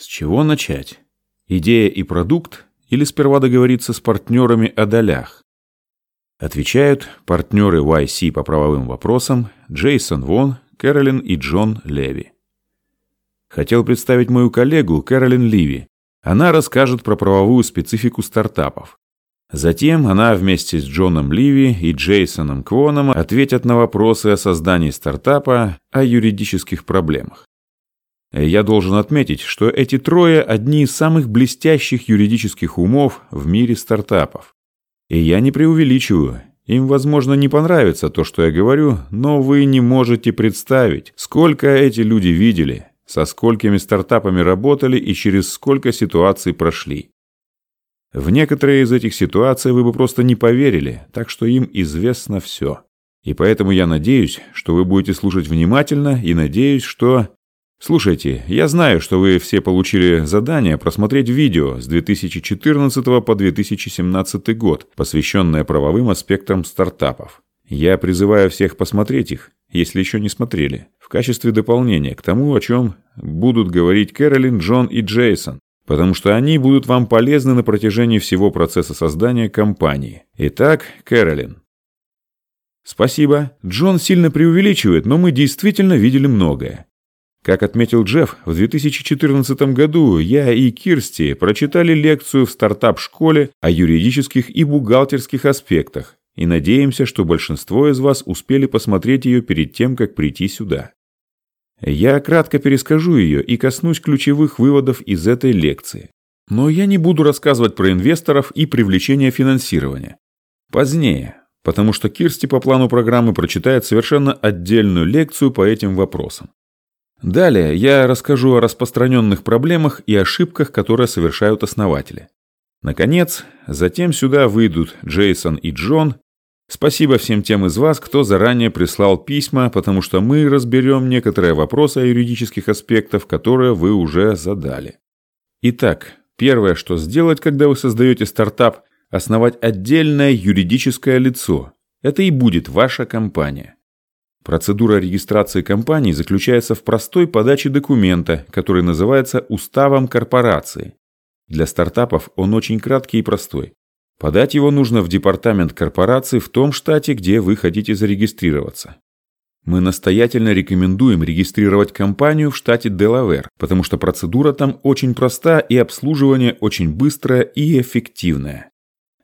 С чего начать? Идея и продукт или сперва договориться с партнерами о долях? Отвечают партнеры YC по правовым вопросам Джейсон Вон, Кэролин и Джон Леви. Хотел представить мою коллегу Кэролин Ливи. Она расскажет про правовую специфику стартапов. Затем она вместе с Джоном Ливи и Джейсоном Квоном ответят на вопросы о создании стартапа, о юридических проблемах. Я должен отметить, что эти трое – одни из самых блестящих юридических умов в мире стартапов. И я не преувеличиваю. Им, возможно, не понравится то, что я говорю, но вы не можете представить, сколько эти люди видели, со сколькими стартапами работали и через сколько ситуаций прошли. В некоторые из этих ситуаций вы бы просто не поверили, так что им известно все. И поэтому я надеюсь, что вы будете слушать внимательно и надеюсь, что... Слушайте, я знаю, что вы все получили задание просмотреть видео с 2014 по 2017 год, посвященное правовым аспектам стартапов. Я призываю всех посмотреть их, если еще не смотрели, в качестве дополнения к тому, о чем будут говорить Кэролин, Джон и Джейсон, потому что они будут вам полезны на протяжении всего процесса создания компании. Итак, Кэролин. Спасибо. Джон сильно преувеличивает, но мы действительно видели многое. Как отметил Джефф, в 2014 году я и Кирсти прочитали лекцию в стартап-школе о юридических и бухгалтерских аспектах и надеемся, что большинство из вас успели посмотреть ее перед тем, как прийти сюда. Я кратко перескажу ее и коснусь ключевых выводов из этой лекции. Но я не буду рассказывать про инвесторов и привлечение финансирования. Позднее, потому что Кирсти по плану программы прочитает совершенно отдельную лекцию по этим вопросам. Далее я расскажу о распространенных проблемах и ошибках, которые совершают основатели. Наконец, затем сюда выйдут Джейсон и Джон. Спасибо всем тем из вас, кто заранее прислал письма, потому что мы разберем некоторые вопросы о юридических аспектах, которые вы уже задали. Итак, первое, что сделать, когда вы создаете стартап, основать отдельное юридическое лицо. Это и будет ваша компания. Процедура регистрации компании заключается в простой подаче документа, который называется уставом корпорации. Для стартапов он очень краткий и простой. Подать его нужно в департамент корпорации в том штате, где вы хотите зарегистрироваться. Мы настоятельно рекомендуем регистрировать компанию в штате Делавер, потому что процедура там очень проста и обслуживание очень быстрое и эффективное.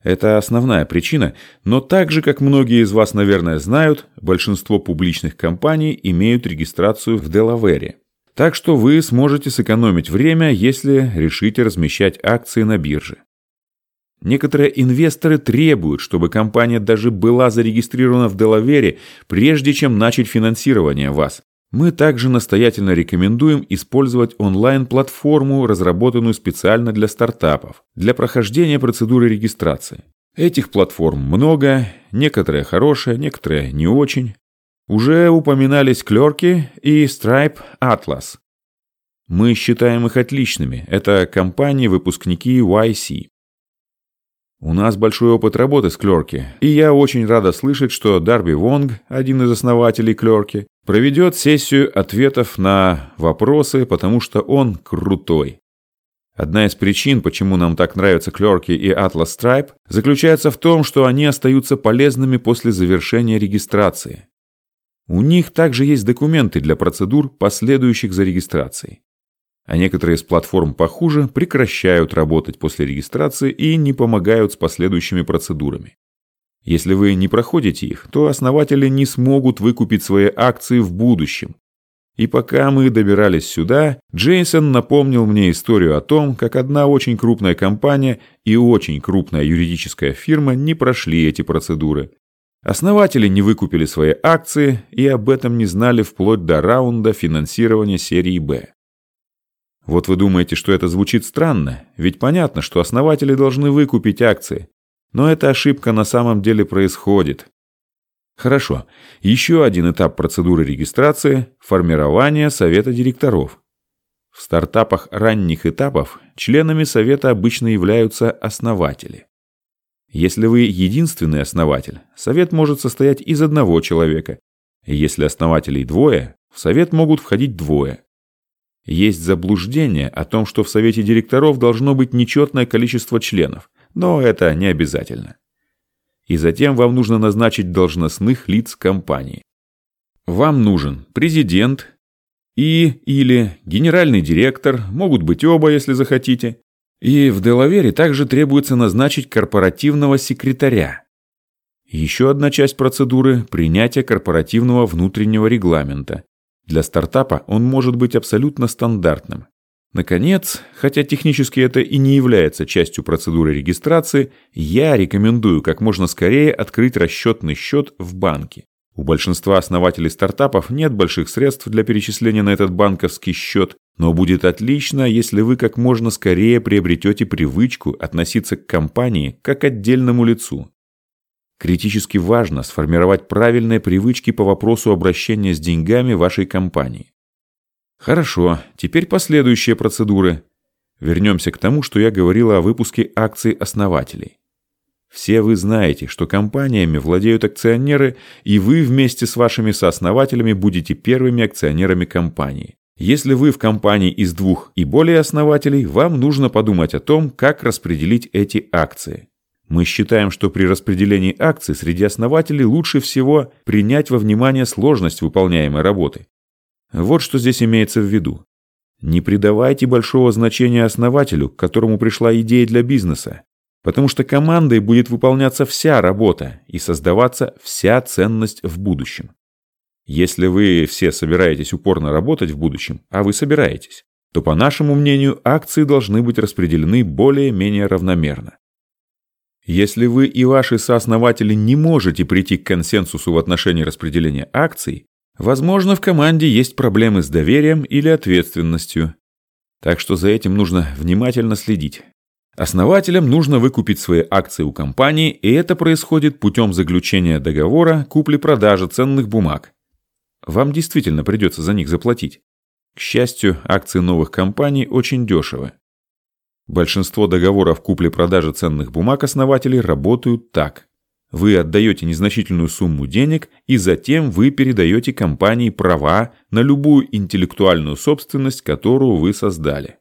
Это основная причина, но так же, как многие из вас, наверное, знают, большинство публичных компаний имеют регистрацию в Делавере. Так что вы сможете сэкономить время, если решите размещать акции на бирже. Некоторые инвесторы требуют, чтобы компания даже была зарегистрирована в Делавере, прежде чем начать финансирование вас. Мы также настоятельно рекомендуем использовать онлайн-платформу, разработанную специально для стартапов, для прохождения процедуры регистрации. Этих платформ много, некоторые хорошие, некоторые не очень. Уже упоминались Клерки и Stripe Atlas. Мы считаем их отличными. Это компании-выпускники YC. У нас большой опыт работы с Клерки, и я очень рада слышать, что Дарби Вонг, один из основателей Клерки, проведет сессию ответов на вопросы, потому что он крутой. Одна из причин, почему нам так нравятся Клерки и Atlas Stripe, заключается в том, что они остаются полезными после завершения регистрации. У них также есть документы для процедур, последующих за регистрацией а некоторые из платформ похуже прекращают работать после регистрации и не помогают с последующими процедурами. Если вы не проходите их, то основатели не смогут выкупить свои акции в будущем. И пока мы добирались сюда, Джейсон напомнил мне историю о том, как одна очень крупная компания и очень крупная юридическая фирма не прошли эти процедуры. Основатели не выкупили свои акции и об этом не знали вплоть до раунда финансирования серии «Б». Вот вы думаете, что это звучит странно, ведь понятно, что основатели должны выкупить акции. Но эта ошибка на самом деле происходит. Хорошо, еще один этап процедуры регистрации – формирование совета директоров. В стартапах ранних этапов членами совета обычно являются основатели. Если вы единственный основатель, совет может состоять из одного человека. Если основателей двое, в совет могут входить двое. Есть заблуждение о том, что в совете директоров должно быть нечетное количество членов, но это не обязательно. И затем вам нужно назначить должностных лиц компании. Вам нужен президент и или генеральный директор, могут быть оба, если захотите. И в Делавере также требуется назначить корпоративного секретаря. Еще одна часть процедуры – принятие корпоративного внутреннего регламента. Для стартапа он может быть абсолютно стандартным. Наконец, хотя технически это и не является частью процедуры регистрации, я рекомендую как можно скорее открыть расчетный счет в банке. У большинства основателей стартапов нет больших средств для перечисления на этот банковский счет, но будет отлично, если вы как можно скорее приобретете привычку относиться к компании как к отдельному лицу. Критически важно сформировать правильные привычки по вопросу обращения с деньгами вашей компании. Хорошо, теперь последующие процедуры. Вернемся к тому, что я говорила о выпуске акций основателей. Все вы знаете, что компаниями владеют акционеры, и вы вместе с вашими сооснователями будете первыми акционерами компании. Если вы в компании из двух и более основателей, вам нужно подумать о том, как распределить эти акции. Мы считаем, что при распределении акций среди основателей лучше всего принять во внимание сложность выполняемой работы. Вот что здесь имеется в виду. Не придавайте большого значения основателю, к которому пришла идея для бизнеса, потому что командой будет выполняться вся работа и создаваться вся ценность в будущем. Если вы все собираетесь упорно работать в будущем, а вы собираетесь, то, по нашему мнению, акции должны быть распределены более-менее равномерно. Если вы и ваши сооснователи не можете прийти к консенсусу в отношении распределения акций, Возможно, в команде есть проблемы с доверием или ответственностью. Так что за этим нужно внимательно следить. Основателям нужно выкупить свои акции у компании, и это происходит путем заключения договора купли-продажи ценных бумаг. Вам действительно придется за них заплатить. К счастью, акции новых компаний очень дешевы. Большинство договоров купли-продажи ценных бумаг основателей работают так. Вы отдаете незначительную сумму денег, и затем вы передаете компании права на любую интеллектуальную собственность, которую вы создали.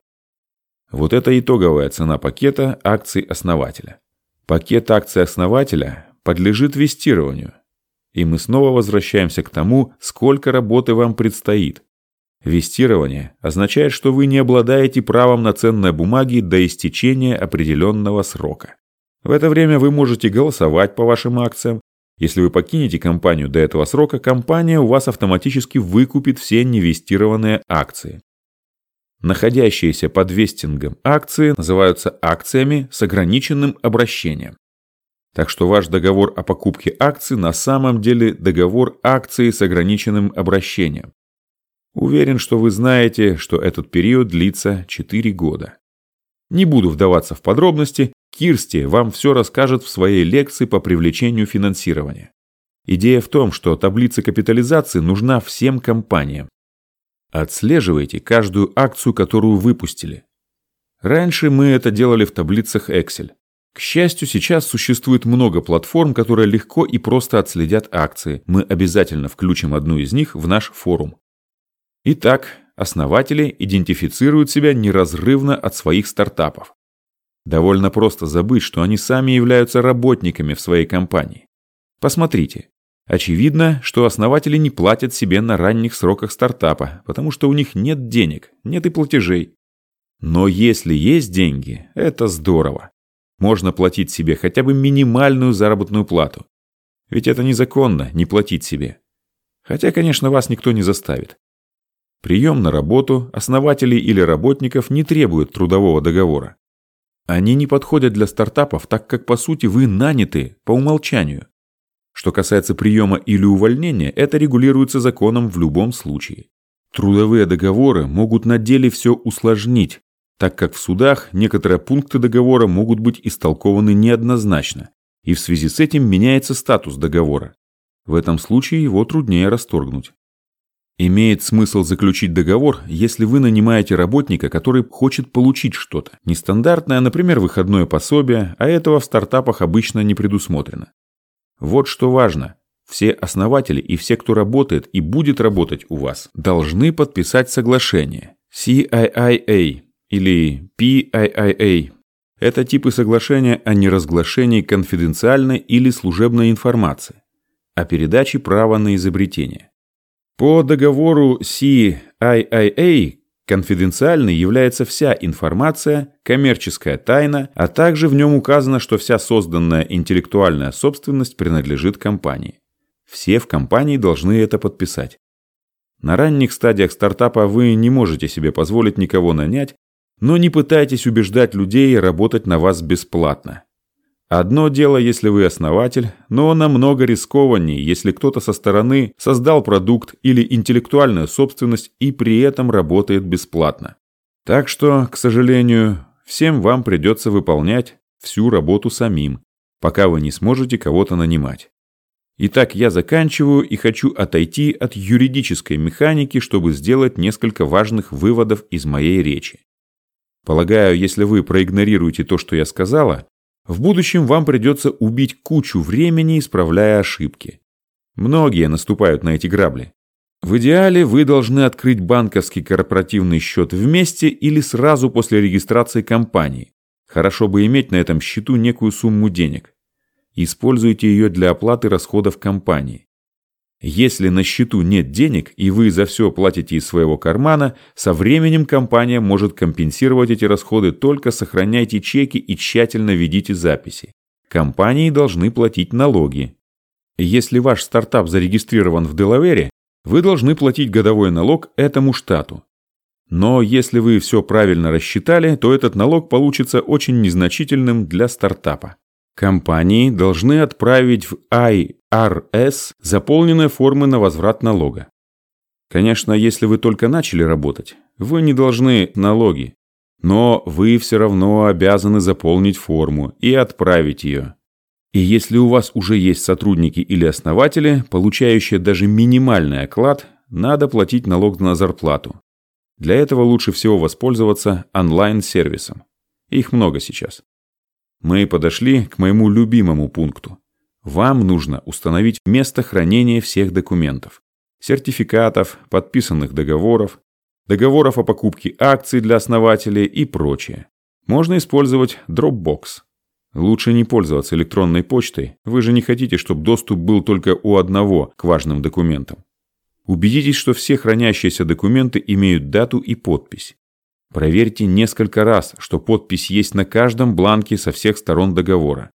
Вот это итоговая цена пакета акций основателя. Пакет акций основателя подлежит вестированию. И мы снова возвращаемся к тому, сколько работы вам предстоит. Вестирование означает, что вы не обладаете правом на ценные бумаги до истечения определенного срока. В это время вы можете голосовать по вашим акциям. Если вы покинете компанию до этого срока, компания у вас автоматически выкупит все невестированные акции. Находящиеся под вестингом акции называются акциями с ограниченным обращением. Так что ваш договор о покупке акций на самом деле договор акции с ограниченным обращением. Уверен, что вы знаете, что этот период длится 4 года. Не буду вдаваться в подробности, Кирсти вам все расскажет в своей лекции по привлечению финансирования. Идея в том, что таблица капитализации нужна всем компаниям. Отслеживайте каждую акцию, которую выпустили. Раньше мы это делали в таблицах Excel. К счастью, сейчас существует много платформ, которые легко и просто отследят акции. Мы обязательно включим одну из них в наш форум. Итак, основатели идентифицируют себя неразрывно от своих стартапов. Довольно просто забыть, что они сами являются работниками в своей компании. Посмотрите. Очевидно, что основатели не платят себе на ранних сроках стартапа, потому что у них нет денег, нет и платежей. Но если есть деньги, это здорово. Можно платить себе хотя бы минимальную заработную плату. Ведь это незаконно, не платить себе. Хотя, конечно, вас никто не заставит. Прием на работу основателей или работников не требует трудового договора. Они не подходят для стартапов, так как по сути вы наняты по умолчанию. Что касается приема или увольнения, это регулируется законом в любом случае. Трудовые договоры могут на деле все усложнить, так как в судах некоторые пункты договора могут быть истолкованы неоднозначно, и в связи с этим меняется статус договора. В этом случае его труднее расторгнуть. Имеет смысл заключить договор, если вы нанимаете работника, который хочет получить что-то. Нестандартное, например, выходное пособие, а этого в стартапах обычно не предусмотрено. Вот что важно. Все основатели и все, кто работает и будет работать у вас, должны подписать соглашение. CIIA или PIIA – это типы соглашения о неразглашении конфиденциальной или служебной информации, о передаче права на изобретение. По договору CIIA конфиденциальной является вся информация, коммерческая тайна, а также в нем указано, что вся созданная интеллектуальная собственность принадлежит компании. Все в компании должны это подписать. На ранних стадиях стартапа вы не можете себе позволить никого нанять, но не пытайтесь убеждать людей работать на вас бесплатно. Одно дело, если вы основатель, но намного рискованнее, если кто-то со стороны создал продукт или интеллектуальную собственность и при этом работает бесплатно. Так что, к сожалению, всем вам придется выполнять всю работу самим, пока вы не сможете кого-то нанимать. Итак, я заканчиваю и хочу отойти от юридической механики, чтобы сделать несколько важных выводов из моей речи. Полагаю, если вы проигнорируете то, что я сказала, в будущем вам придется убить кучу времени, исправляя ошибки. Многие наступают на эти грабли. В идеале вы должны открыть банковский корпоративный счет вместе или сразу после регистрации компании. Хорошо бы иметь на этом счету некую сумму денег. Используйте ее для оплаты расходов компании. Если на счету нет денег и вы за все платите из своего кармана, со временем компания может компенсировать эти расходы, только сохраняйте чеки и тщательно ведите записи. Компании должны платить налоги. Если ваш стартап зарегистрирован в Делавере, вы должны платить годовой налог этому штату. Но если вы все правильно рассчитали, то этот налог получится очень незначительным для стартапа. Компании должны отправить в IRS заполненные формы на возврат налога. Конечно, если вы только начали работать, вы не должны налоги, но вы все равно обязаны заполнить форму и отправить ее. И если у вас уже есть сотрудники или основатели, получающие даже минимальный оклад, надо платить налог на зарплату. Для этого лучше всего воспользоваться онлайн-сервисом. Их много сейчас. Мы подошли к моему любимому пункту. Вам нужно установить место хранения всех документов. Сертификатов, подписанных договоров, договоров о покупке акций для основателей и прочее. Можно использовать Dropbox. Лучше не пользоваться электронной почтой, вы же не хотите, чтобы доступ был только у одного к важным документам. Убедитесь, что все хранящиеся документы имеют дату и подпись. Проверьте несколько раз, что подпись есть на каждом бланке со всех сторон договора.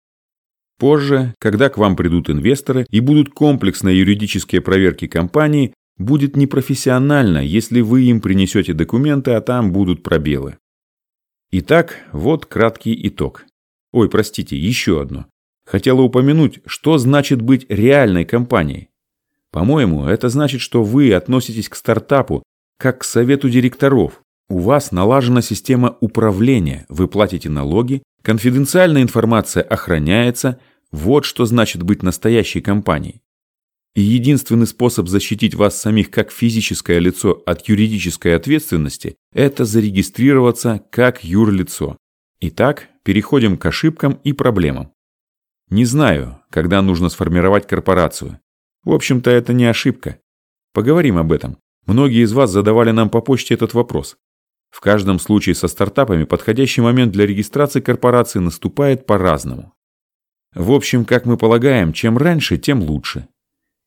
Позже, когда к вам придут инвесторы и будут комплексные юридические проверки компании, будет непрофессионально, если вы им принесете документы, а там будут пробелы. Итак, вот краткий итог. Ой, простите, еще одно. Хотела упомянуть, что значит быть реальной компанией. По-моему, это значит, что вы относитесь к стартапу как к совету директоров, у вас налажена система управления, вы платите налоги, конфиденциальная информация охраняется. Вот что значит быть настоящей компанией. И единственный способ защитить вас самих как физическое лицо от юридической ответственности – это зарегистрироваться как юрлицо. Итак, переходим к ошибкам и проблемам. Не знаю, когда нужно сформировать корпорацию. В общем-то, это не ошибка. Поговорим об этом. Многие из вас задавали нам по почте этот вопрос. В каждом случае со стартапами подходящий момент для регистрации корпорации наступает по-разному. В общем, как мы полагаем, чем раньше, тем лучше.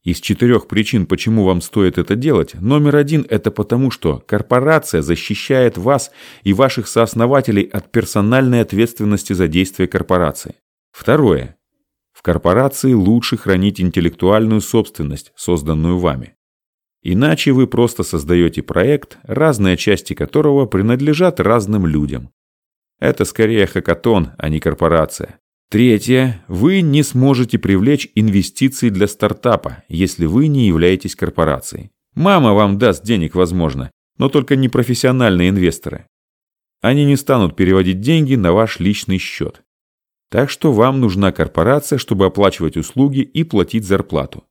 Из четырех причин, почему вам стоит это делать, номер один – это потому, что корпорация защищает вас и ваших сооснователей от персональной ответственности за действия корпорации. Второе. В корпорации лучше хранить интеллектуальную собственность, созданную вами. Иначе вы просто создаете проект, разные части которого принадлежат разным людям. Это скорее хакатон, а не корпорация. Третье. Вы не сможете привлечь инвестиции для стартапа, если вы не являетесь корпорацией. Мама вам даст денег, возможно, но только не профессиональные инвесторы. Они не станут переводить деньги на ваш личный счет. Так что вам нужна корпорация, чтобы оплачивать услуги и платить зарплату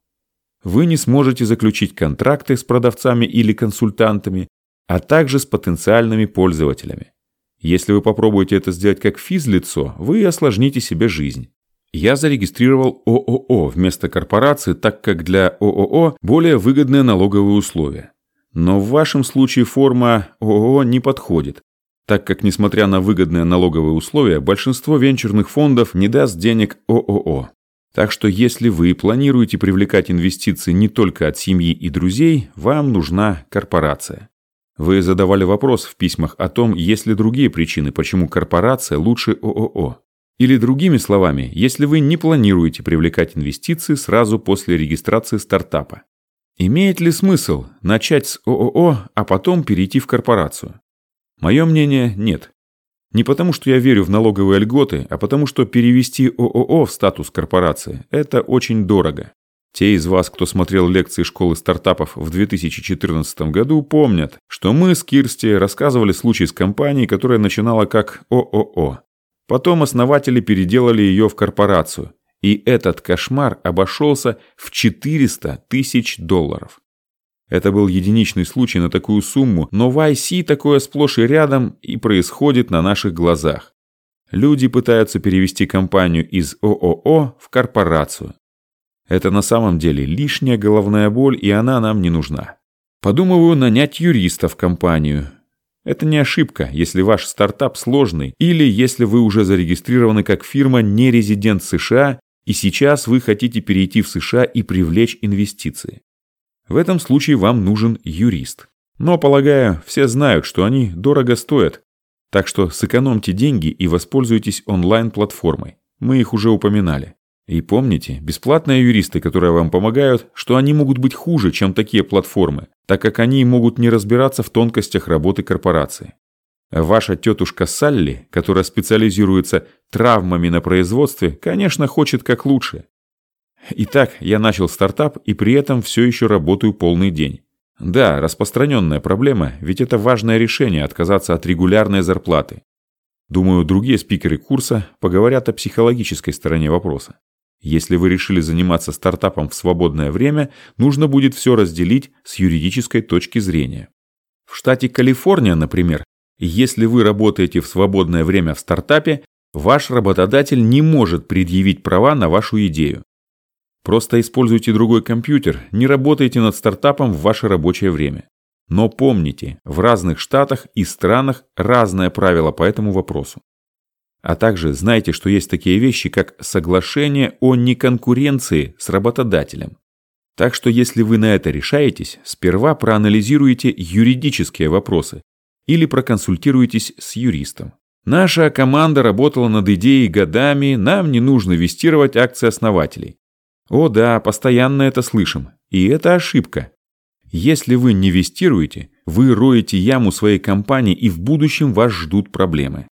вы не сможете заключить контракты с продавцами или консультантами, а также с потенциальными пользователями. Если вы попробуете это сделать как физлицо, вы осложните себе жизнь. Я зарегистрировал ООО вместо корпорации, так как для ООО более выгодные налоговые условия. Но в вашем случае форма ООО не подходит, так как, несмотря на выгодные налоговые условия, большинство венчурных фондов не даст денег ООО. Так что если вы планируете привлекать инвестиции не только от семьи и друзей, вам нужна корпорация. Вы задавали вопрос в письмах о том, есть ли другие причины, почему корпорация лучше ООО. Или другими словами, если вы не планируете привлекать инвестиции сразу после регистрации стартапа. Имеет ли смысл начать с ООО, а потом перейти в корпорацию? Мое мнение – нет. Не потому, что я верю в налоговые льготы, а потому, что перевести ООО в статус корпорации – это очень дорого. Те из вас, кто смотрел лекции школы стартапов в 2014 году, помнят, что мы с Кирсти рассказывали случай с компанией, которая начинала как ООО. Потом основатели переделали ее в корпорацию, и этот кошмар обошелся в 400 тысяч долларов. Это был единичный случай на такую сумму, но в IC такое сплошь и рядом и происходит на наших глазах. Люди пытаются перевести компанию из ООО в корпорацию. Это на самом деле лишняя головная боль, и она нам не нужна. Подумываю нанять юриста в компанию. Это не ошибка, если ваш стартап сложный, или если вы уже зарегистрированы как фирма не резидент США и сейчас вы хотите перейти в США и привлечь инвестиции. В этом случае вам нужен юрист. Но, полагаю, все знают, что они дорого стоят. Так что сэкономьте деньги и воспользуйтесь онлайн-платформой. Мы их уже упоминали. И помните, бесплатные юристы, которые вам помогают, что они могут быть хуже, чем такие платформы, так как они могут не разбираться в тонкостях работы корпорации. Ваша тетушка Салли, которая специализируется травмами на производстве, конечно, хочет как лучше. Итак, я начал стартап и при этом все еще работаю полный день. Да, распространенная проблема, ведь это важное решение отказаться от регулярной зарплаты. Думаю, другие спикеры курса поговорят о психологической стороне вопроса. Если вы решили заниматься стартапом в свободное время, нужно будет все разделить с юридической точки зрения. В штате Калифорния, например, если вы работаете в свободное время в стартапе, ваш работодатель не может предъявить права на вашу идею. Просто используйте другой компьютер, не работайте над стартапом в ваше рабочее время. Но помните, в разных штатах и странах разное правило по этому вопросу. А также знайте, что есть такие вещи, как соглашение о неконкуренции с работодателем. Так что если вы на это решаетесь, сперва проанализируйте юридические вопросы, или проконсультируйтесь с юристом. Наша команда работала над идеей годами, нам не нужно вестировать акции основателей. О да, постоянно это слышим. И это ошибка. Если вы не вестируете, вы роете яму своей компании и в будущем вас ждут проблемы.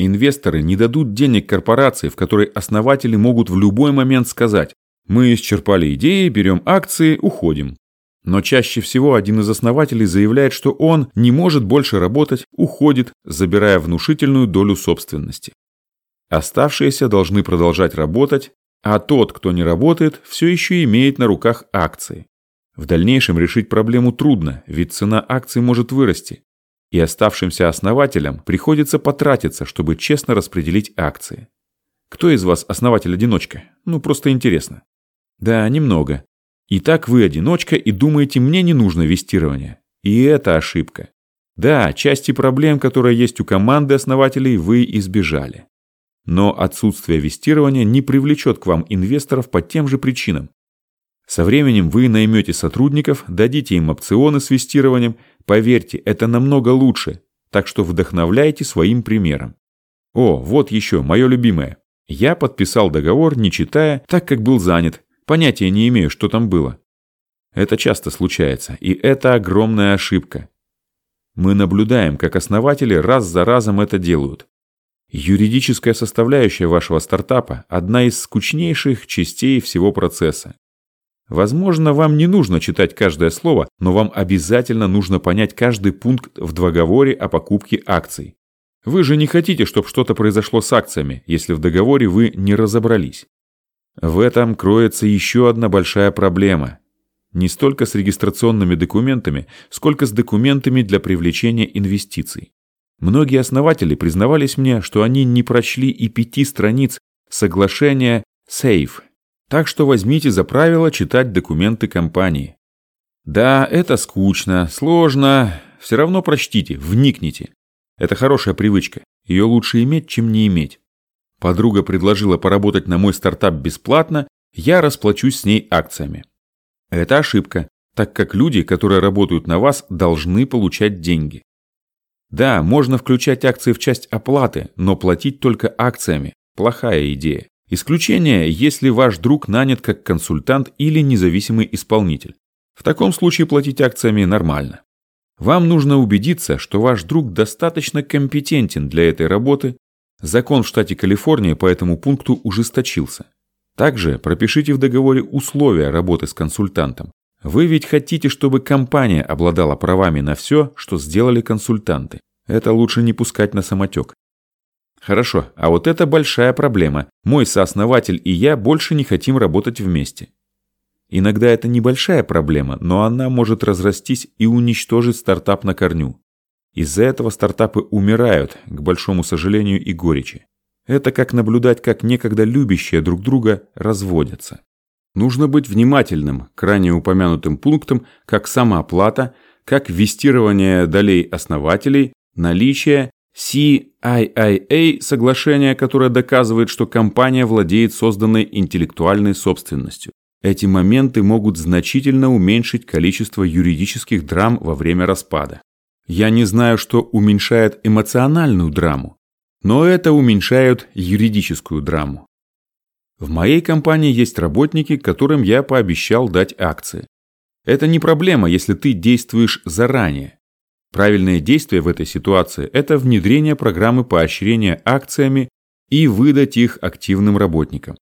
Инвесторы не дадут денег корпорации, в которой основатели могут в любой момент сказать «Мы исчерпали идеи, берем акции, уходим». Но чаще всего один из основателей заявляет, что он не может больше работать, уходит, забирая внушительную долю собственности. Оставшиеся должны продолжать работать, а тот, кто не работает, все еще имеет на руках акции. В дальнейшем решить проблему трудно, ведь цена акций может вырасти. И оставшимся основателям приходится потратиться, чтобы честно распределить акции. Кто из вас основатель-одиночка? Ну, просто интересно. Да, немного. Итак, вы одиночка и думаете, мне не нужно вестирование. И это ошибка. Да, части проблем, которые есть у команды основателей, вы избежали. Но отсутствие вестирования не привлечет к вам инвесторов по тем же причинам. Со временем вы наймете сотрудников, дадите им опционы с вестированием. Поверьте, это намного лучше. Так что вдохновляйте своим примером. О, вот еще, мое любимое. Я подписал договор, не читая, так как был занят, Понятия не имею, что там было. Это часто случается, и это огромная ошибка. Мы наблюдаем, как основатели раз за разом это делают. Юридическая составляющая вашего стартапа – одна из скучнейших частей всего процесса. Возможно, вам не нужно читать каждое слово, но вам обязательно нужно понять каждый пункт в договоре о покупке акций. Вы же не хотите, чтобы что-то произошло с акциями, если в договоре вы не разобрались. В этом кроется еще одна большая проблема. Не столько с регистрационными документами, сколько с документами для привлечения инвестиций. Многие основатели признавались мне, что они не прочли и пяти страниц соглашения SAFE. Так что возьмите за правило читать документы компании. Да, это скучно, сложно. Все равно прочтите, вникните. Это хорошая привычка. Ее лучше иметь, чем не иметь. Подруга предложила поработать на мой стартап бесплатно, я расплачусь с ней акциями. Это ошибка, так как люди, которые работают на вас, должны получать деньги. Да, можно включать акции в часть оплаты, но платить только акциями – плохая идея. Исключение, если ваш друг нанят как консультант или независимый исполнитель. В таком случае платить акциями нормально. Вам нужно убедиться, что ваш друг достаточно компетентен для этой работы. Закон в штате Калифорния по этому пункту ужесточился. Также пропишите в договоре условия работы с консультантом. Вы ведь хотите, чтобы компания обладала правами на все, что сделали консультанты. Это лучше не пускать на самотек. Хорошо, а вот это большая проблема. Мой сооснователь и я больше не хотим работать вместе. Иногда это небольшая проблема, но она может разрастись и уничтожить стартап на корню. Из-за этого стартапы умирают, к большому сожалению и горечи. Это как наблюдать, как некогда любящие друг друга разводятся. Нужно быть внимательным к ранее упомянутым пунктам, как самооплата, как вестирование долей основателей, наличие CIIA соглашения, которое доказывает, что компания владеет созданной интеллектуальной собственностью. Эти моменты могут значительно уменьшить количество юридических драм во время распада. Я не знаю, что уменьшает эмоциональную драму, но это уменьшает юридическую драму. В моей компании есть работники, которым я пообещал дать акции. Это не проблема, если ты действуешь заранее. Правильное действие в этой ситуации – это внедрение программы поощрения акциями и выдать их активным работникам.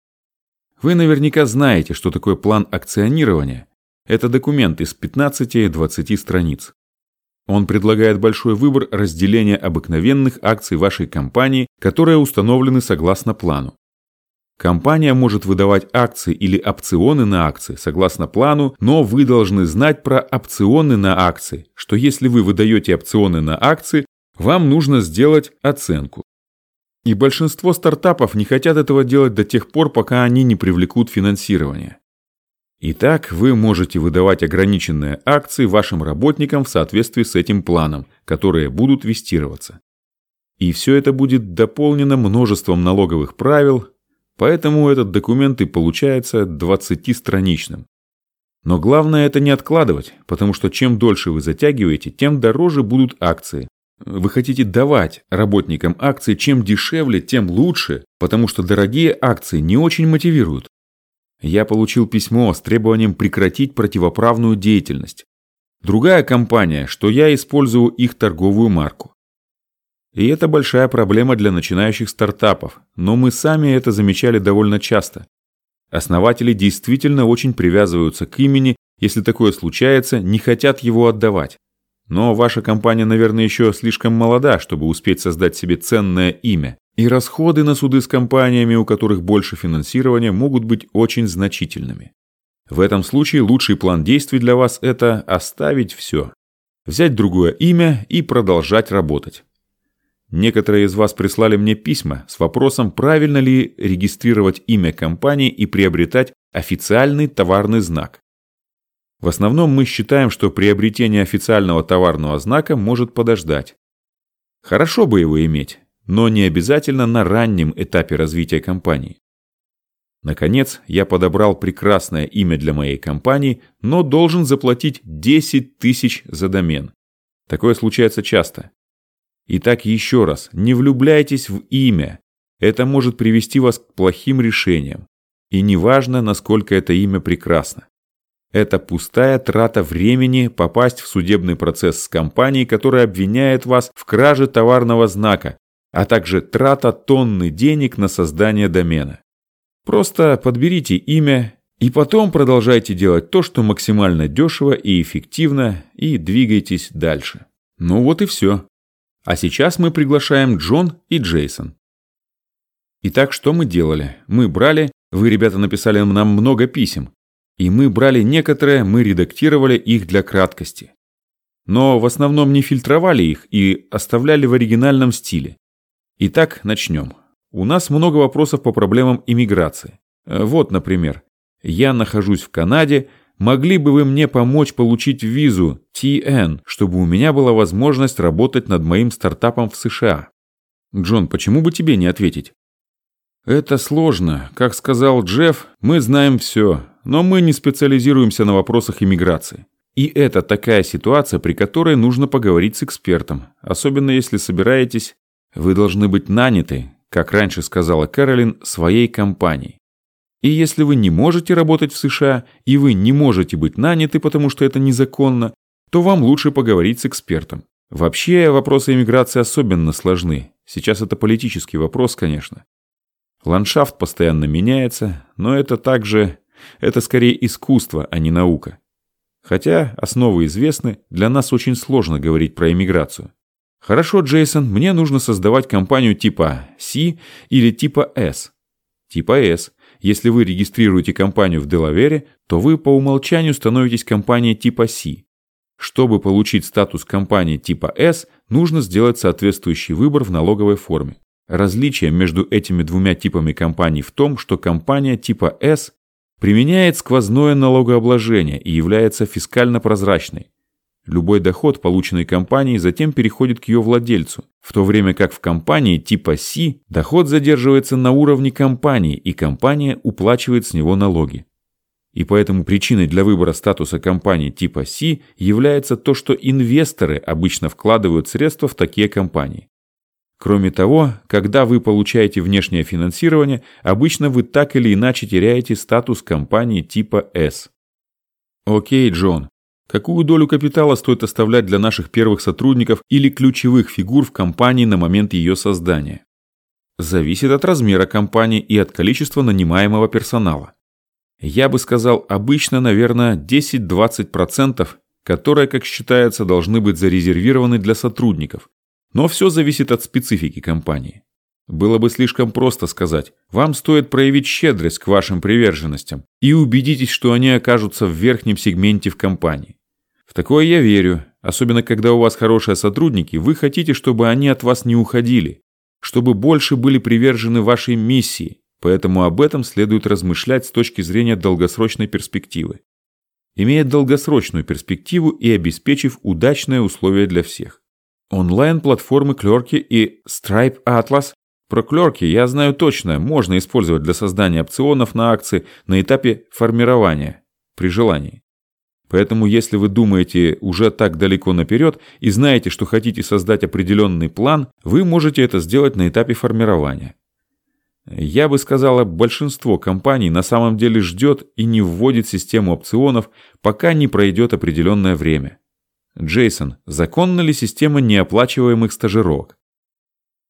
Вы наверняка знаете, что такое план акционирования. Это документ из 15-20 страниц. Он предлагает большой выбор разделения обыкновенных акций вашей компании, которые установлены согласно плану. Компания может выдавать акции или опционы на акции согласно плану, но вы должны знать про опционы на акции, что если вы выдаете опционы на акции, вам нужно сделать оценку. И большинство стартапов не хотят этого делать до тех пор, пока они не привлекут финансирование. Итак, вы можете выдавать ограниченные акции вашим работникам в соответствии с этим планом, которые будут вестироваться. И все это будет дополнено множеством налоговых правил, поэтому этот документ и получается 20-страничным. Но главное это не откладывать, потому что чем дольше вы затягиваете, тем дороже будут акции, вы хотите давать работникам акции, чем дешевле, тем лучше, потому что дорогие акции не очень мотивируют. Я получил письмо с требованием прекратить противоправную деятельность. Другая компания, что я использую их торговую марку. И это большая проблема для начинающих стартапов, но мы сами это замечали довольно часто. Основатели действительно очень привязываются к имени, если такое случается, не хотят его отдавать. Но ваша компания, наверное, еще слишком молода, чтобы успеть создать себе ценное имя. И расходы на суды с компаниями, у которых больше финансирования, могут быть очень значительными. В этом случае лучший план действий для вас – это оставить все. Взять другое имя и продолжать работать. Некоторые из вас прислали мне письма с вопросом, правильно ли регистрировать имя компании и приобретать официальный товарный знак. В основном мы считаем, что приобретение официального товарного знака может подождать. Хорошо бы его иметь, но не обязательно на раннем этапе развития компании. Наконец, я подобрал прекрасное имя для моей компании, но должен заплатить 10 тысяч за домен. Такое случается часто. Итак, еще раз, не влюбляйтесь в имя. Это может привести вас к плохим решениям. И неважно, насколько это имя прекрасно. Это пустая трата времени попасть в судебный процесс с компанией, которая обвиняет вас в краже товарного знака, а также трата тонны денег на создание домена. Просто подберите имя и потом продолжайте делать то, что максимально дешево и эффективно, и двигайтесь дальше. Ну вот и все. А сейчас мы приглашаем Джон и Джейсон. Итак, что мы делали? Мы брали, вы, ребята, написали нам много писем, и мы брали некоторые, мы редактировали их для краткости. Но в основном не фильтровали их и оставляли в оригинальном стиле. Итак, начнем. У нас много вопросов по проблемам иммиграции. Э, вот, например, я нахожусь в Канаде, могли бы вы мне помочь получить визу TN, чтобы у меня была возможность работать над моим стартапом в США? Джон, почему бы тебе не ответить? Это сложно. Как сказал Джефф, мы знаем все, но мы не специализируемся на вопросах иммиграции. И это такая ситуация, при которой нужно поговорить с экспертом, особенно если собираетесь, вы должны быть наняты, как раньше сказала Кэролин, своей компанией. И если вы не можете работать в США, и вы не можете быть наняты, потому что это незаконно, то вам лучше поговорить с экспертом. Вообще, вопросы иммиграции особенно сложны. Сейчас это политический вопрос, конечно. Ландшафт постоянно меняется, но это также... Это скорее искусство, а не наука. Хотя основы известны, для нас очень сложно говорить про иммиграцию. Хорошо, Джейсон, мне нужно создавать компанию типа C или типа S. Типа S. Если вы регистрируете компанию в Делавере, то вы по умолчанию становитесь компанией типа C. Чтобы получить статус компании типа S, нужно сделать соответствующий выбор в налоговой форме. Различие между этими двумя типами компаний в том, что компания типа S применяет сквозное налогообложение и является фискально прозрачной. Любой доход, полученный компанией, затем переходит к ее владельцу, в то время как в компании типа C доход задерживается на уровне компании, и компания уплачивает с него налоги. И поэтому причиной для выбора статуса компании типа C является то, что инвесторы обычно вкладывают средства в такие компании. Кроме того, когда вы получаете внешнее финансирование, обычно вы так или иначе теряете статус компании типа S. Окей, Джон. Какую долю капитала стоит оставлять для наших первых сотрудников или ключевых фигур в компании на момент ее создания? Зависит от размера компании и от количества нанимаемого персонала. Я бы сказал, обычно, наверное, 10-20%, которые, как считается, должны быть зарезервированы для сотрудников, но все зависит от специфики компании. Было бы слишком просто сказать, вам стоит проявить щедрость к вашим приверженностям и убедитесь, что они окажутся в верхнем сегменте в компании. Такое я верю, особенно когда у вас хорошие сотрудники, вы хотите, чтобы они от вас не уходили, чтобы больше были привержены вашей миссии, поэтому об этом следует размышлять с точки зрения долгосрочной перспективы. Имея долгосрочную перспективу и обеспечив удачные условия для всех. Онлайн-платформы Клерки и Stripe Atlas. Про Клерки я знаю точно, можно использовать для создания опционов на акции на этапе формирования, при желании. Поэтому если вы думаете уже так далеко наперед и знаете, что хотите создать определенный план, вы можете это сделать на этапе формирования. Я бы сказала, большинство компаний на самом деле ждет и не вводит систему опционов, пока не пройдет определенное время. Джейсон, законна ли система неоплачиваемых стажировок?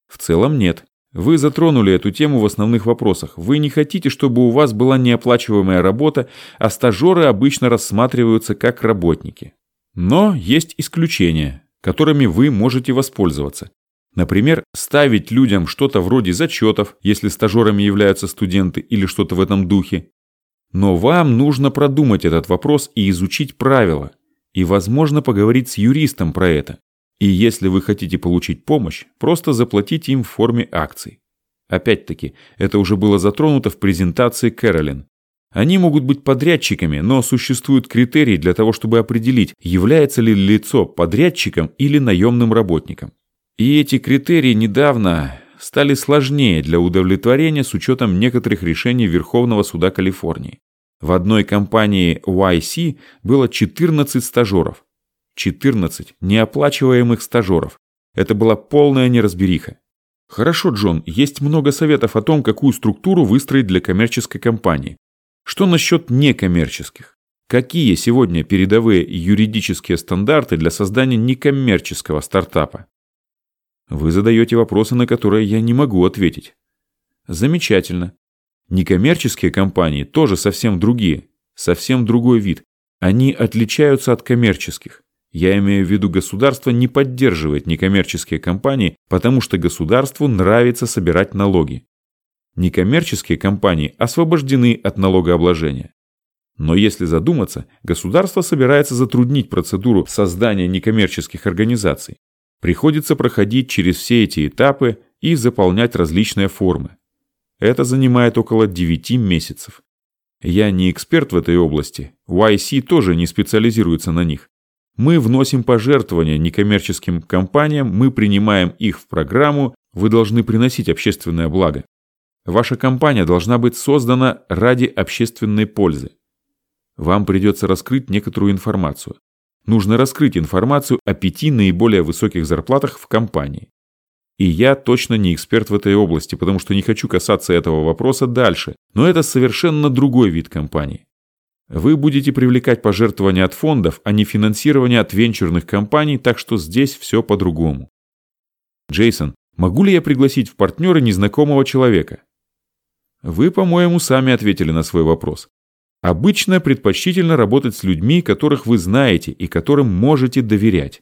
В целом нет. Вы затронули эту тему в основных вопросах. Вы не хотите, чтобы у вас была неоплачиваемая работа, а стажеры обычно рассматриваются как работники. Но есть исключения, которыми вы можете воспользоваться. Например, ставить людям что-то вроде зачетов, если стажерами являются студенты или что-то в этом духе. Но вам нужно продумать этот вопрос и изучить правила – и, возможно, поговорить с юристом про это. И если вы хотите получить помощь, просто заплатите им в форме акций. Опять-таки, это уже было затронуто в презентации Кэролин. Они могут быть подрядчиками, но существуют критерии для того, чтобы определить, является ли лицо подрядчиком или наемным работником. И эти критерии недавно стали сложнее для удовлетворения с учетом некоторых решений Верховного суда Калифорнии. В одной компании YC было 14 стажеров. 14 неоплачиваемых стажеров. Это была полная неразбериха. Хорошо, Джон, есть много советов о том, какую структуру выстроить для коммерческой компании. Что насчет некоммерческих? Какие сегодня передовые юридические стандарты для создания некоммерческого стартапа? Вы задаете вопросы, на которые я не могу ответить. Замечательно. Некоммерческие компании тоже совсем другие, совсем другой вид. Они отличаются от коммерческих. Я имею в виду, государство не поддерживает некоммерческие компании, потому что государству нравится собирать налоги. Некоммерческие компании освобождены от налогообложения. Но если задуматься, государство собирается затруднить процедуру создания некоммерческих организаций. Приходится проходить через все эти этапы и заполнять различные формы. Это занимает около 9 месяцев. Я не эксперт в этой области. YC тоже не специализируется на них. Мы вносим пожертвования некоммерческим компаниям, мы принимаем их в программу, вы должны приносить общественное благо. Ваша компания должна быть создана ради общественной пользы. Вам придется раскрыть некоторую информацию. Нужно раскрыть информацию о пяти наиболее высоких зарплатах в компании. И я точно не эксперт в этой области, потому что не хочу касаться этого вопроса дальше, но это совершенно другой вид компании. Вы будете привлекать пожертвования от фондов, а не финансирование от венчурных компаний, так что здесь все по-другому. Джейсон, могу ли я пригласить в партнеры незнакомого человека? Вы, по-моему, сами ответили на свой вопрос. Обычно предпочтительно работать с людьми, которых вы знаете и которым можете доверять.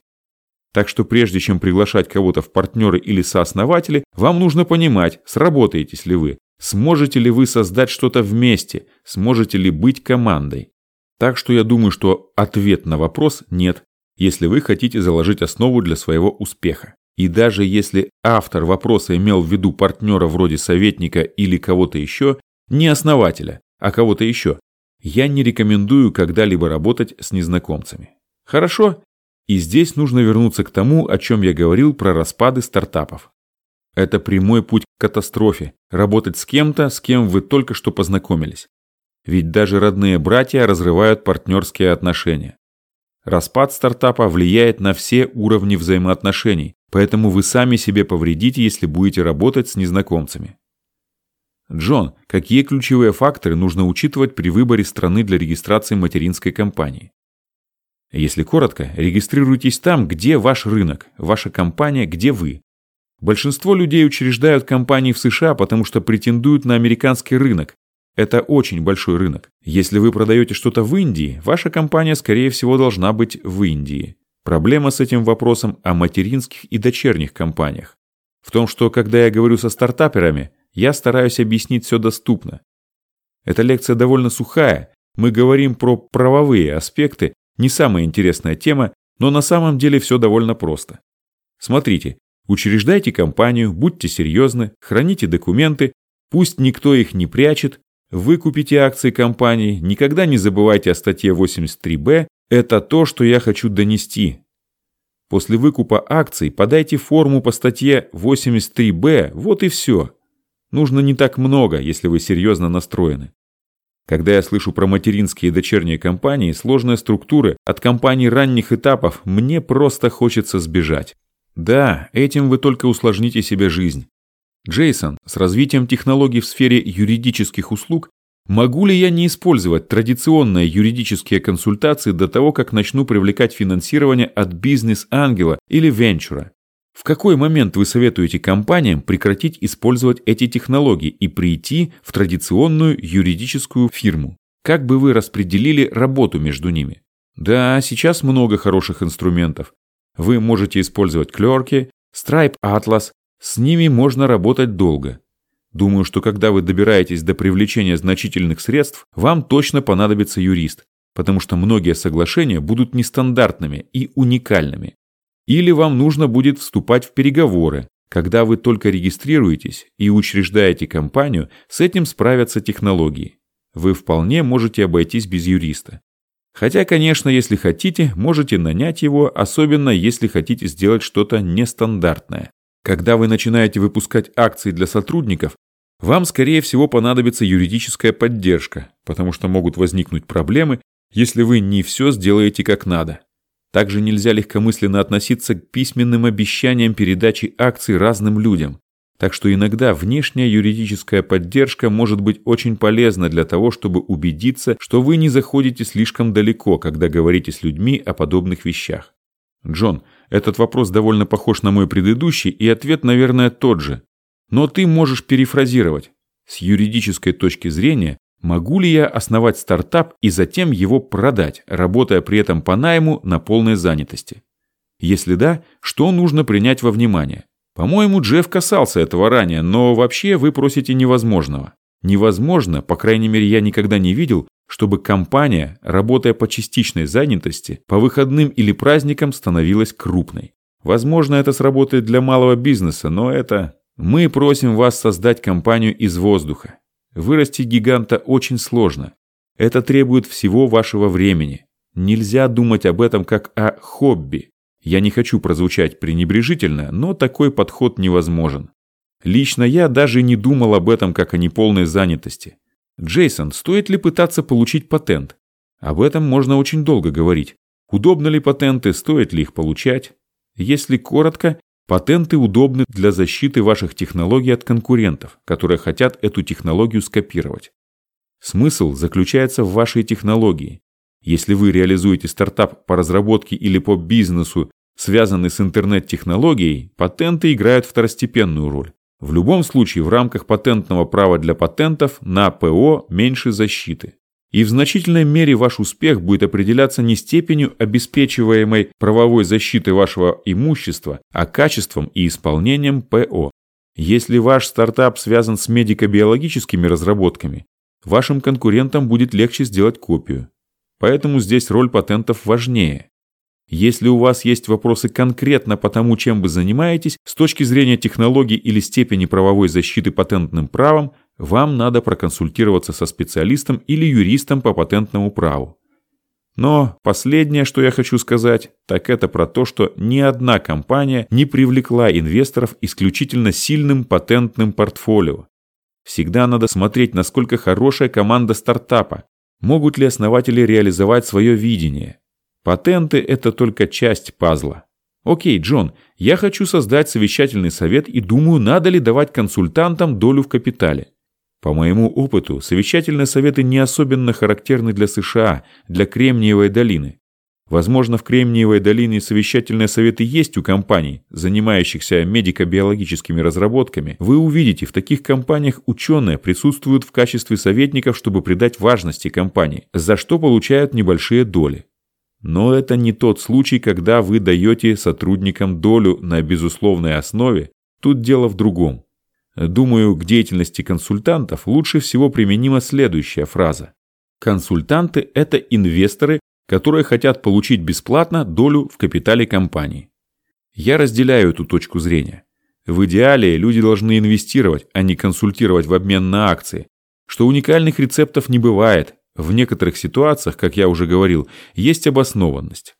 Так что прежде чем приглашать кого-то в партнеры или сооснователи, вам нужно понимать, сработаетесь ли вы, сможете ли вы создать что-то вместе, сможете ли быть командой. Так что я думаю, что ответ на вопрос нет, если вы хотите заложить основу для своего успеха. И даже если автор вопроса имел в виду партнера вроде советника или кого-то еще, не основателя, а кого-то еще, я не рекомендую когда-либо работать с незнакомцами. Хорошо? И здесь нужно вернуться к тому, о чем я говорил про распады стартапов. Это прямой путь к катастрофе – работать с кем-то, с кем вы только что познакомились. Ведь даже родные братья разрывают партнерские отношения. Распад стартапа влияет на все уровни взаимоотношений, поэтому вы сами себе повредите, если будете работать с незнакомцами. Джон, какие ключевые факторы нужно учитывать при выборе страны для регистрации материнской компании? Если коротко, регистрируйтесь там, где ваш рынок, ваша компания, где вы. Большинство людей учреждают компании в США, потому что претендуют на американский рынок. Это очень большой рынок. Если вы продаете что-то в Индии, ваша компания, скорее всего, должна быть в Индии. Проблема с этим вопросом о материнских и дочерних компаниях. В том, что когда я говорю со стартаперами, я стараюсь объяснить все доступно. Эта лекция довольно сухая, мы говорим про правовые аспекты, не самая интересная тема, но на самом деле все довольно просто. Смотрите, учреждайте компанию, будьте серьезны, храните документы, пусть никто их не прячет, выкупите акции компании, никогда не забывайте о статье 83б, это то, что я хочу донести. После выкупа акций подайте форму по статье 83б, вот и все. Нужно не так много, если вы серьезно настроены. Когда я слышу про материнские и дочерние компании, сложные структуры, от компаний ранних этапов, мне просто хочется сбежать. Да, этим вы только усложните себе жизнь. Джейсон, с развитием технологий в сфере юридических услуг Могу ли я не использовать традиционные юридические консультации до того, как начну привлекать финансирование от бизнес-ангела или венчура? В какой момент вы советуете компаниям прекратить использовать эти технологии и прийти в традиционную юридическую фирму? Как бы вы распределили работу между ними? Да, сейчас много хороших инструментов. Вы можете использовать клерки, Stripe Atlas, с ними можно работать долго. Думаю, что когда вы добираетесь до привлечения значительных средств, вам точно понадобится юрист, потому что многие соглашения будут нестандартными и уникальными. Или вам нужно будет вступать в переговоры. Когда вы только регистрируетесь и учреждаете компанию, с этим справятся технологии. Вы вполне можете обойтись без юриста. Хотя, конечно, если хотите, можете нанять его, особенно если хотите сделать что-то нестандартное. Когда вы начинаете выпускать акции для сотрудников, вам, скорее всего, понадобится юридическая поддержка, потому что могут возникнуть проблемы, если вы не все сделаете как надо. Также нельзя легкомысленно относиться к письменным обещаниям передачи акций разным людям. Так что иногда внешняя юридическая поддержка может быть очень полезна для того, чтобы убедиться, что вы не заходите слишком далеко, когда говорите с людьми о подобных вещах. Джон, этот вопрос довольно похож на мой предыдущий, и ответ, наверное, тот же. Но ты можешь перефразировать. С юридической точки зрения, могу ли я основать стартап и затем его продать, работая при этом по найму на полной занятости? Если да, что нужно принять во внимание? По-моему, Джефф касался этого ранее, но вообще вы просите невозможного. Невозможно, по крайней мере, я никогда не видел, чтобы компания, работая по частичной занятости, по выходным или праздникам становилась крупной. Возможно, это сработает для малого бизнеса, но это мы просим вас создать компанию из воздуха. Вырастить гиганта очень сложно. Это требует всего вашего времени. Нельзя думать об этом как о хобби. Я не хочу прозвучать пренебрежительно, но такой подход невозможен. Лично я даже не думал об этом как о неполной занятости. Джейсон, стоит ли пытаться получить патент? Об этом можно очень долго говорить. Удобны ли патенты, стоит ли их получать? Если коротко, патенты удобны для защиты ваших технологий от конкурентов, которые хотят эту технологию скопировать. Смысл заключается в вашей технологии. Если вы реализуете стартап по разработке или по бизнесу, связанный с интернет-технологией, патенты играют второстепенную роль. В любом случае в рамках патентного права для патентов на ПО меньше защиты. И в значительной мере ваш успех будет определяться не степенью обеспечиваемой правовой защиты вашего имущества, а качеством и исполнением ПО. Если ваш стартап связан с медико-биологическими разработками, вашим конкурентам будет легче сделать копию. Поэтому здесь роль патентов важнее. Если у вас есть вопросы конкретно по тому, чем вы занимаетесь, с точки зрения технологий или степени правовой защиты патентным правом, вам надо проконсультироваться со специалистом или юристом по патентному праву. Но последнее, что я хочу сказать, так это про то, что ни одна компания не привлекла инвесторов исключительно сильным патентным портфолио. Всегда надо смотреть, насколько хорошая команда стартапа, могут ли основатели реализовать свое видение. Патенты – это только часть пазла. Окей, Джон, я хочу создать совещательный совет и думаю, надо ли давать консультантам долю в капитале. По моему опыту, совещательные советы не особенно характерны для США, для Кремниевой долины. Возможно, в Кремниевой долине совещательные советы есть у компаний, занимающихся медико-биологическими разработками. Вы увидите, в таких компаниях ученые присутствуют в качестве советников, чтобы придать важности компании, за что получают небольшие доли. Но это не тот случай, когда вы даете сотрудникам долю на безусловной основе. Тут дело в другом. Думаю, к деятельности консультантов лучше всего применима следующая фраза. Консультанты – это инвесторы, которые хотят получить бесплатно долю в капитале компании. Я разделяю эту точку зрения. В идеале люди должны инвестировать, а не консультировать в обмен на акции. Что уникальных рецептов не бывает. В некоторых ситуациях, как я уже говорил, есть обоснованность.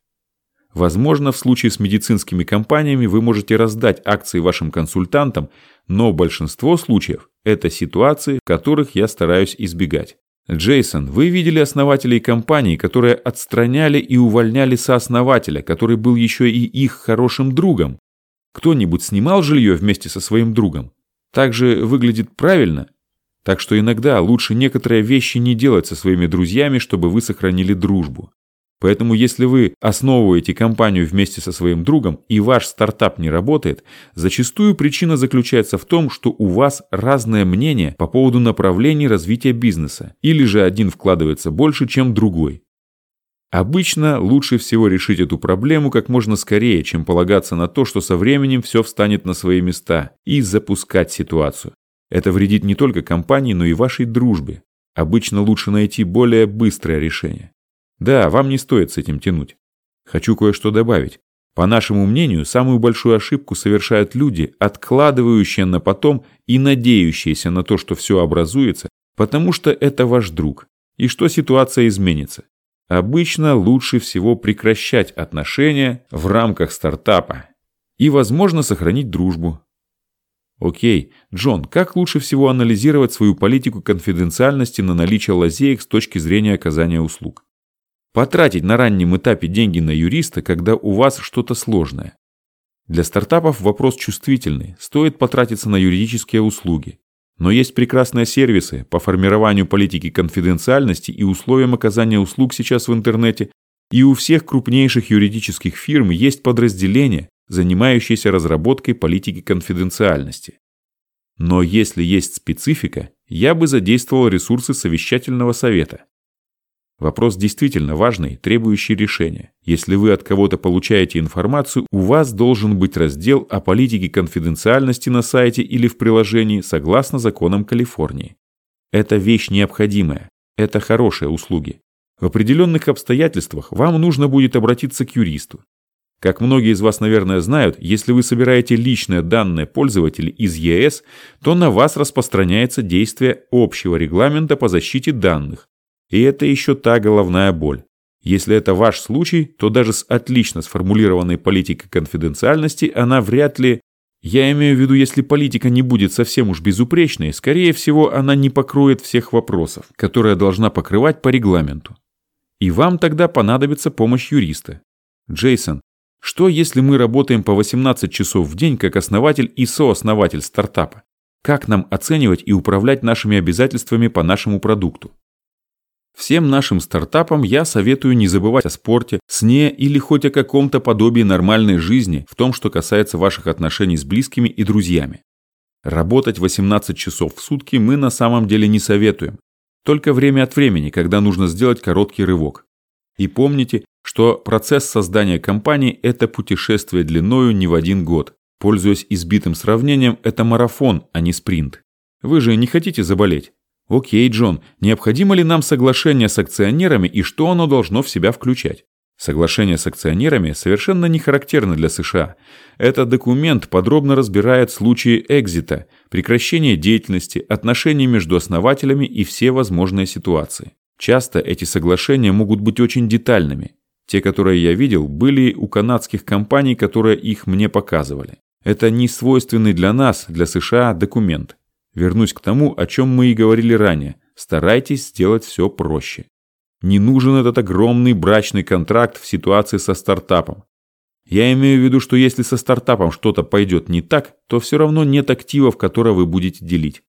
Возможно, в случае с медицинскими компаниями вы можете раздать акции вашим консультантам, но большинство случаев – это ситуации, которых я стараюсь избегать. Джейсон, вы видели основателей компаний, которые отстраняли и увольняли сооснователя, который был еще и их хорошим другом. Кто-нибудь снимал жилье вместе со своим другом? Так же выглядит правильно? Так что иногда лучше некоторые вещи не делать со своими друзьями, чтобы вы сохранили дружбу. Поэтому если вы основываете компанию вместе со своим другом и ваш стартап не работает, зачастую причина заключается в том, что у вас разное мнение по поводу направлений развития бизнеса, или же один вкладывается больше, чем другой. Обычно лучше всего решить эту проблему как можно скорее, чем полагаться на то, что со временем все встанет на свои места, и запускать ситуацию. Это вредит не только компании, но и вашей дружбе. Обычно лучше найти более быстрое решение. Да, вам не стоит с этим тянуть. Хочу кое-что добавить. По нашему мнению, самую большую ошибку совершают люди, откладывающие на потом и надеющиеся на то, что все образуется, потому что это ваш друг, и что ситуация изменится. Обычно лучше всего прекращать отношения в рамках стартапа и, возможно, сохранить дружбу. Окей, Джон, как лучше всего анализировать свою политику конфиденциальности на наличие лазеек с точки зрения оказания услуг? Потратить на раннем этапе деньги на юриста, когда у вас что-то сложное. Для стартапов вопрос чувствительный, стоит потратиться на юридические услуги. Но есть прекрасные сервисы по формированию политики конфиденциальности и условиям оказания услуг сейчас в интернете, и у всех крупнейших юридических фирм есть подразделения, занимающиеся разработкой политики конфиденциальности. Но если есть специфика, я бы задействовал ресурсы совещательного совета. Вопрос действительно важный, требующий решения. Если вы от кого-то получаете информацию, у вас должен быть раздел о политике конфиденциальности на сайте или в приложении согласно законам Калифорнии. Это вещь необходимая. Это хорошие услуги. В определенных обстоятельствах вам нужно будет обратиться к юристу. Как многие из вас, наверное, знают, если вы собираете личные данные пользователей из ЕС, то на вас распространяется действие общего регламента по защите данных, И это еще та головная боль. Если это ваш случай, то даже с отлично сформулированной политикой конфиденциальности она вряд ли... Я имею в виду, если политика не будет совсем уж безупречной, скорее всего, она не покроет всех вопросов, которые должна покрывать по регламенту. И вам тогда понадобится помощь юриста. Джейсон, что если мы работаем по 18 часов в день как основатель и сооснователь стартапа? Как нам оценивать и управлять нашими обязательствами по нашему продукту? Всем нашим стартапам я советую не забывать о спорте, сне или хоть о каком-то подобии нормальной жизни в том, что касается ваших отношений с близкими и друзьями. Работать 18 часов в сутки мы на самом деле не советуем. Только время от времени, когда нужно сделать короткий рывок. И помните, что процесс создания компании – это путешествие длиною не в один год. Пользуясь избитым сравнением, это марафон, а не спринт. Вы же не хотите заболеть? Окей, Джон, необходимо ли нам соглашение с акционерами и что оно должно в себя включать? Соглашение с акционерами совершенно не характерно для США. Этот документ подробно разбирает случаи экзита, прекращения деятельности, отношения между основателями и все возможные ситуации. Часто эти соглашения могут быть очень детальными. Те, которые я видел, были у канадских компаний, которые их мне показывали. Это не свойственный для нас, для США, документ. Вернусь к тому, о чем мы и говорили ранее. Старайтесь сделать все проще. Не нужен этот огромный брачный контракт в ситуации со стартапом. Я имею в виду, что если со стартапом что-то пойдет не так, то все равно нет активов, которые вы будете делить.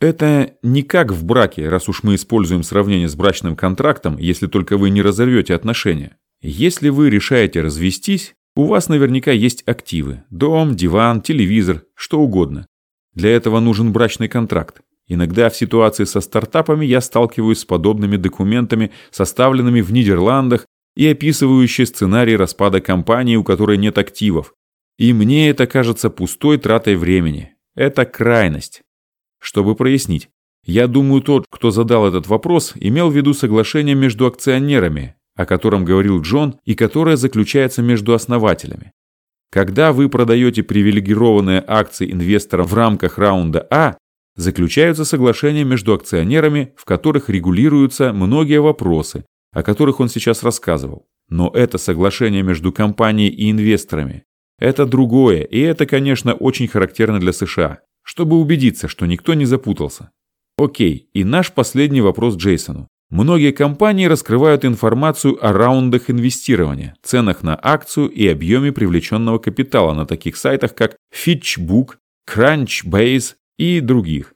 Это не как в браке, раз уж мы используем сравнение с брачным контрактом, если только вы не разорвете отношения. Если вы решаете развестись, у вас наверняка есть активы – дом, диван, телевизор, что угодно. Для этого нужен брачный контракт. Иногда в ситуации со стартапами я сталкиваюсь с подобными документами, составленными в Нидерландах и описывающие сценарий распада компании, у которой нет активов. И мне это кажется пустой тратой времени. Это крайность. Чтобы прояснить, я думаю, тот, кто задал этот вопрос, имел в виду соглашение между акционерами, о котором говорил Джон, и которое заключается между основателями. Когда вы продаете привилегированные акции инвесторам в рамках раунда А, заключаются соглашения между акционерами, в которых регулируются многие вопросы, о которых он сейчас рассказывал. Но это соглашение между компанией и инвесторами. Это другое, и это, конечно, очень характерно для США, чтобы убедиться, что никто не запутался. Окей, и наш последний вопрос Джейсону. Многие компании раскрывают информацию о раундах инвестирования, ценах на акцию и объеме привлеченного капитала на таких сайтах, как Fitchbook, Crunchbase и других.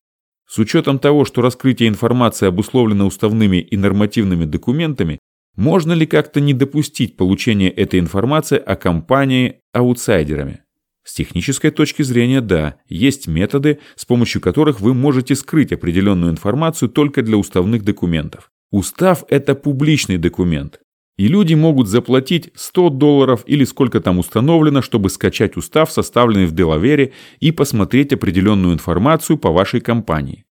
С учетом того, что раскрытие информации обусловлено уставными и нормативными документами, можно ли как-то не допустить получения этой информации о компании аутсайдерами? С технической точки зрения, да, есть методы, с помощью которых вы можете скрыть определенную информацию только для уставных документов. Устав – это публичный документ. И люди могут заплатить 100 долларов или сколько там установлено, чтобы скачать устав, составленный в Делавере, и посмотреть определенную информацию по вашей компании.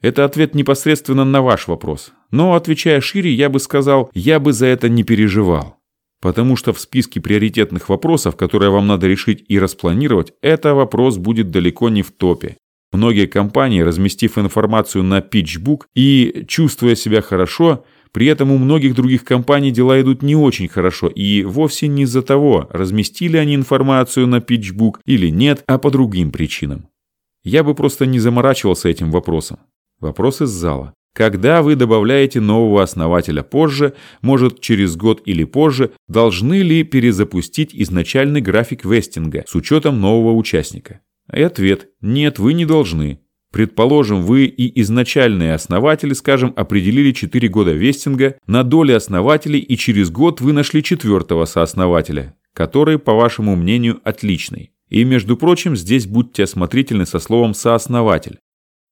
Это ответ непосредственно на ваш вопрос. Но, отвечая шире, я бы сказал, я бы за это не переживал. Потому что в списке приоритетных вопросов, которые вам надо решить и распланировать, это вопрос будет далеко не в топе. Многие компании, разместив информацию на PitchBook и чувствуя себя хорошо, при этом у многих других компаний дела идут не очень хорошо и вовсе не из-за того, разместили они информацию на PitchBook или нет, а по другим причинам. Я бы просто не заморачивался этим вопросом. Вопрос из зала. Когда вы добавляете нового основателя позже, может через год или позже, должны ли перезапустить изначальный график вестинга с учетом нового участника? И ответ – нет, вы не должны. Предположим, вы и изначальные основатели, скажем, определили 4 года вестинга на доли основателей и через год вы нашли четвертого сооснователя, который, по вашему мнению, отличный. И, между прочим, здесь будьте осмотрительны со словом «сооснователь».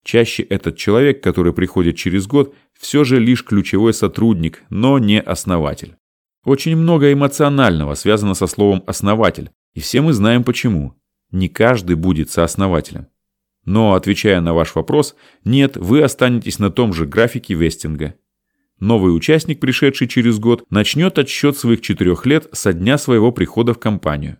Чаще этот человек, который приходит через год, все же лишь ключевой сотрудник, но не основатель. Очень много эмоционального связано со словом «основатель», и все мы знаем почему. Не каждый будет сооснователем. Но, отвечая на ваш вопрос, нет, вы останетесь на том же графике вестинга. Новый участник, пришедший через год, начнет отсчет своих четырех лет со дня своего прихода в компанию.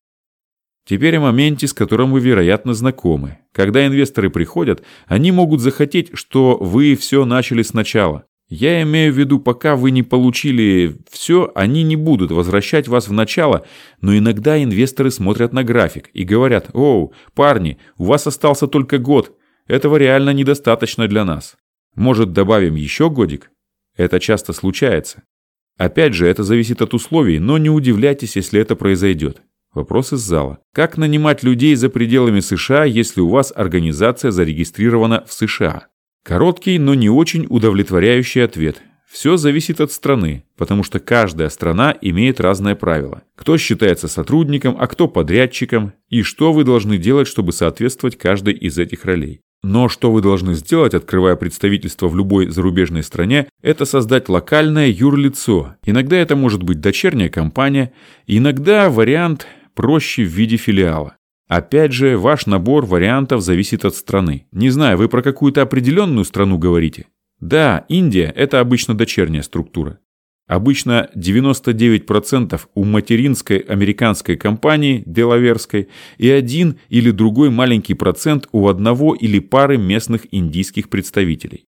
Теперь о моменте, с которым вы, вероятно, знакомы. Когда инвесторы приходят, они могут захотеть, что вы все начали сначала. Я имею в виду, пока вы не получили все, они не будут возвращать вас в начало, но иногда инвесторы смотрят на график и говорят, «Оу, парни, у вас остался только год, этого реально недостаточно для нас. Может, добавим еще годик?» Это часто случается. Опять же, это зависит от условий, но не удивляйтесь, если это произойдет. Вопрос из зала. Как нанимать людей за пределами США, если у вас организация зарегистрирована в США? Короткий, но не очень удовлетворяющий ответ. Все зависит от страны, потому что каждая страна имеет разные правила. Кто считается сотрудником, а кто подрядчиком, и что вы должны делать, чтобы соответствовать каждой из этих ролей. Но что вы должны сделать, открывая представительство в любой зарубежной стране, это создать локальное юрлицо. Иногда это может быть дочерняя компания, иногда вариант проще в виде филиала. Опять же, ваш набор вариантов зависит от страны. Не знаю, вы про какую-то определенную страну говорите? Да, Индия – это обычно дочерняя структура. Обычно 99% у материнской американской компании, делаверской, и один или другой маленький процент у одного или пары местных индийских представителей.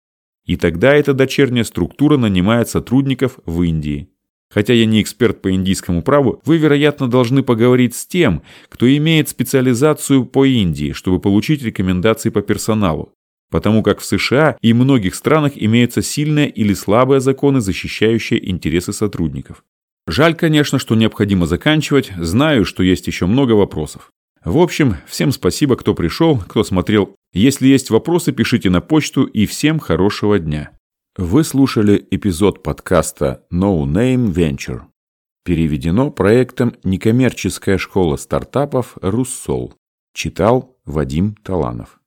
И тогда эта дочерняя структура нанимает сотрудников в Индии. Хотя я не эксперт по индийскому праву, вы, вероятно, должны поговорить с тем, кто имеет специализацию по Индии, чтобы получить рекомендации по персоналу. Потому как в США и многих странах имеются сильные или слабые законы, защищающие интересы сотрудников. Жаль, конечно, что необходимо заканчивать, знаю, что есть еще много вопросов. В общем, всем спасибо, кто пришел, кто смотрел. Если есть вопросы, пишите на почту и всем хорошего дня. Вы слушали эпизод подкаста No Name Venture. Переведено проектом «Некоммерческая школа стартапов Руссол». Читал Вадим Таланов.